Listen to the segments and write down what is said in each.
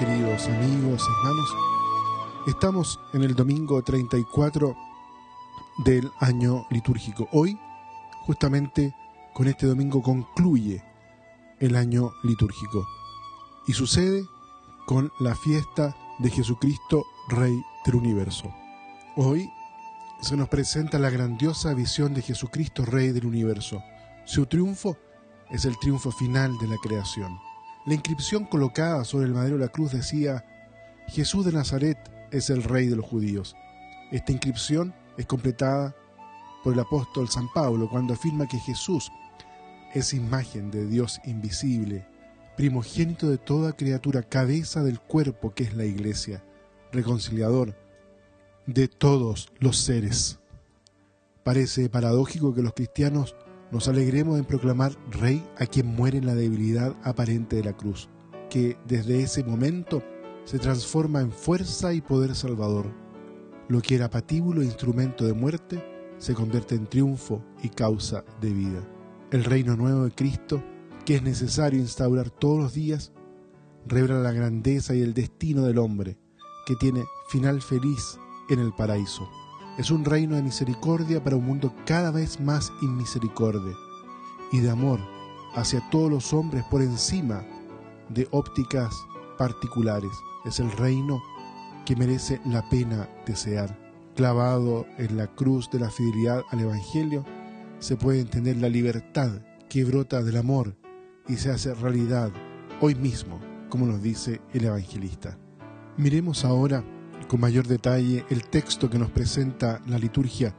queridos amigos, hermanos. Estamos en el domingo 34 del año litúrgico. Hoy, justamente con este domingo, concluye el año litúrgico. Y sucede con la fiesta de Jesucristo, Rey del Universo. Hoy se nos presenta la grandiosa visión de Jesucristo, Rey del Universo. Su triunfo es el triunfo final de la creación. La inscripción colocada sobre el madero de la cruz decía, Jesús de Nazaret es el rey de los judíos. Esta inscripción es completada por el apóstol San Pablo cuando afirma que Jesús es imagen de Dios invisible, primogénito de toda criatura, cabeza del cuerpo que es la iglesia, reconciliador de todos los seres. Parece paradójico que los cristianos nos alegremos en proclamar Rey a quien muere en la debilidad aparente de la cruz, que desde ese momento se transforma en fuerza y poder salvador. Lo que era patíbulo e instrumento de muerte se convierte en triunfo y causa de vida. El reino nuevo de Cristo, que es necesario instaurar todos los días, revela la grandeza y el destino del hombre, que tiene final feliz en el paraíso. Es un reino de misericordia para un mundo cada vez más inmisericordia y de amor hacia todos los hombres por encima de ópticas particulares. Es el reino que merece la pena desear. Clavado en la cruz de la fidelidad al Evangelio, se puede entender la libertad que brota del amor y se hace realidad hoy mismo, como nos dice el evangelista. Miremos ahora con mayor detalle el texto que nos presenta la liturgia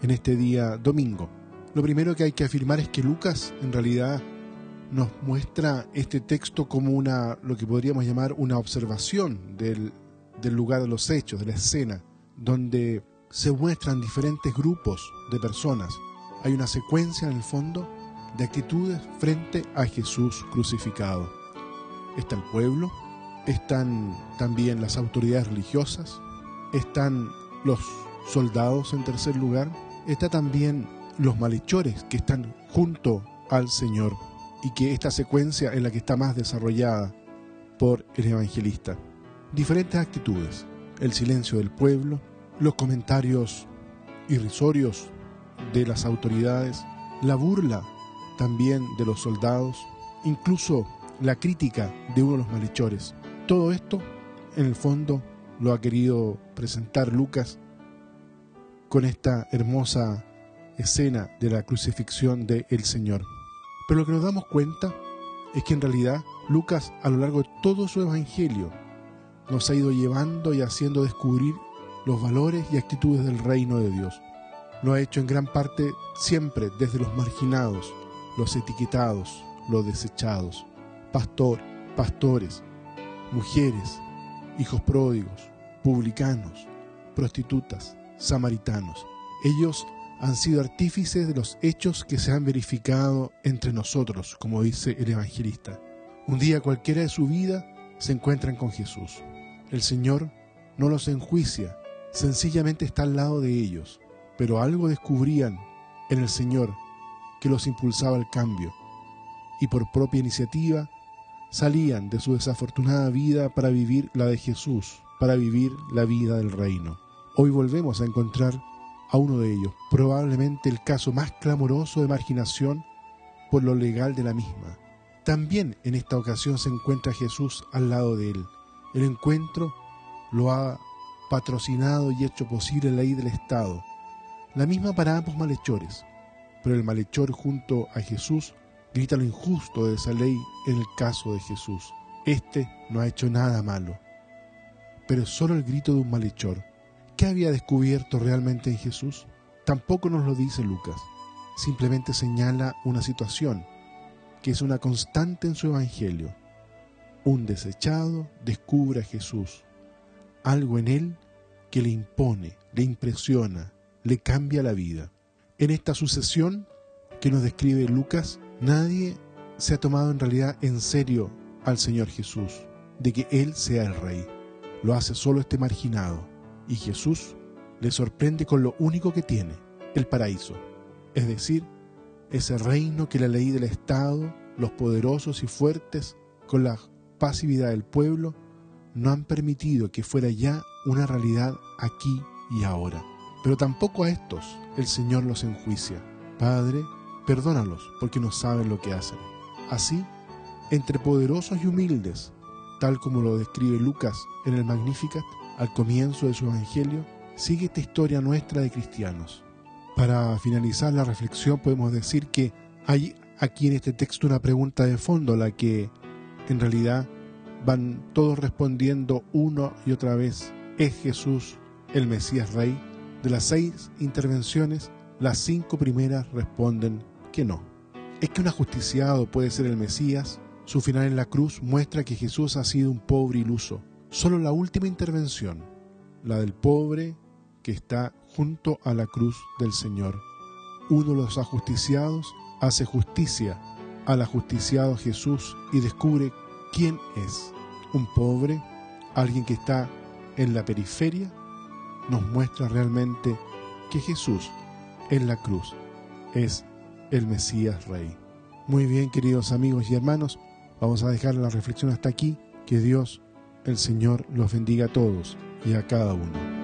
en este día domingo. Lo primero que hay que afirmar es que Lucas en realidad nos muestra este texto como una lo que podríamos llamar una observación del, del lugar de los hechos, de la escena, donde se muestran diferentes grupos de personas. Hay una secuencia en el fondo de actitudes frente a Jesús crucificado. Está el pueblo, están también las autoridades religiosas, están los soldados en tercer lugar, está también los malhechores que están junto al Señor y que esta secuencia es la que está más desarrollada por el evangelista. Diferentes actitudes, el silencio del pueblo, los comentarios irrisorios de las autoridades, la burla también de los soldados, incluso la crítica de uno de los malhechores. Todo esto, en el fondo, lo ha querido presentar Lucas con esta hermosa escena de la crucifixión del el Señor. Pero lo que nos damos cuenta es que en realidad Lucas a lo largo de todo su evangelio nos ha ido llevando y haciendo descubrir los valores y actitudes del reino de Dios. Lo ha hecho en gran parte siempre desde los marginados, los etiquetados, los desechados, pastor, pastores, mujeres, hijos pródigos, publicanos, prostitutas, samaritanos. Ellos han sido artífices de los hechos que se han verificado entre nosotros, como dice el evangelista. Un día cualquiera de su vida se encuentran con Jesús. El Señor no los enjuicia, sencillamente está al lado de ellos, pero algo descubrían en el Señor que los impulsaba al cambio, y por propia iniciativa salían de su desafortunada vida para vivir la de Jesús, para vivir la vida del reino. Hoy volvemos a encontrar a uno de ellos, probablemente el caso más clamoroso de marginación por lo legal de la misma. También en esta ocasión se encuentra Jesús al lado de él. El encuentro lo ha patrocinado y hecho posible la ley del Estado, la misma para ambos malhechores, pero el malhechor junto a Jesús grita lo injusto de esa ley en el caso de Jesús. Este no ha hecho nada malo, pero es solo el grito de un malhechor. ¿Qué había descubierto realmente en Jesús? Tampoco nos lo dice Lucas, simplemente señala una situación que es una constante en su evangelio. Un desechado descubre a Jesús, algo en él que le impone, le impresiona, le cambia la vida. En esta sucesión que nos describe Lucas, Nadie se ha tomado en realidad en serio al Señor Jesús, de que Él sea el Rey. Lo hace solo este marginado. Y Jesús le sorprende con lo único que tiene, el paraíso. Es decir, ese reino que la ley del Estado, los poderosos y fuertes, con la pasividad del pueblo, no han permitido que fuera ya una realidad aquí y ahora. Pero tampoco a estos el Señor los enjuicia. Padre, perdónalos porque no saben lo que hacen. Así, entre poderosos y humildes, tal como lo describe Lucas en el Magnificat, al comienzo de su Evangelio, sigue esta historia nuestra de cristianos. Para finalizar la reflexión podemos decir que hay aquí en este texto una pregunta de fondo, la que en realidad van todos respondiendo uno y otra vez, ¿es Jesús el Mesías Rey? De las seis intervenciones, las cinco primeras responden que no. ¿Es que un ajusticiado puede ser el Mesías? Su final en la cruz muestra que Jesús ha sido un pobre iluso. Solo la última intervención, la del pobre que está junto a la cruz del Señor. Uno de los ajusticiados hace justicia al ajusticiado Jesús y descubre quién es. Un pobre, alguien que está en la periferia, nos muestra realmente que Jesús en la cruz es el Mesías Rey. Muy bien, queridos amigos y hermanos, vamos a dejar la reflexión hasta aquí. Que Dios, el Señor, los bendiga a todos y a cada uno.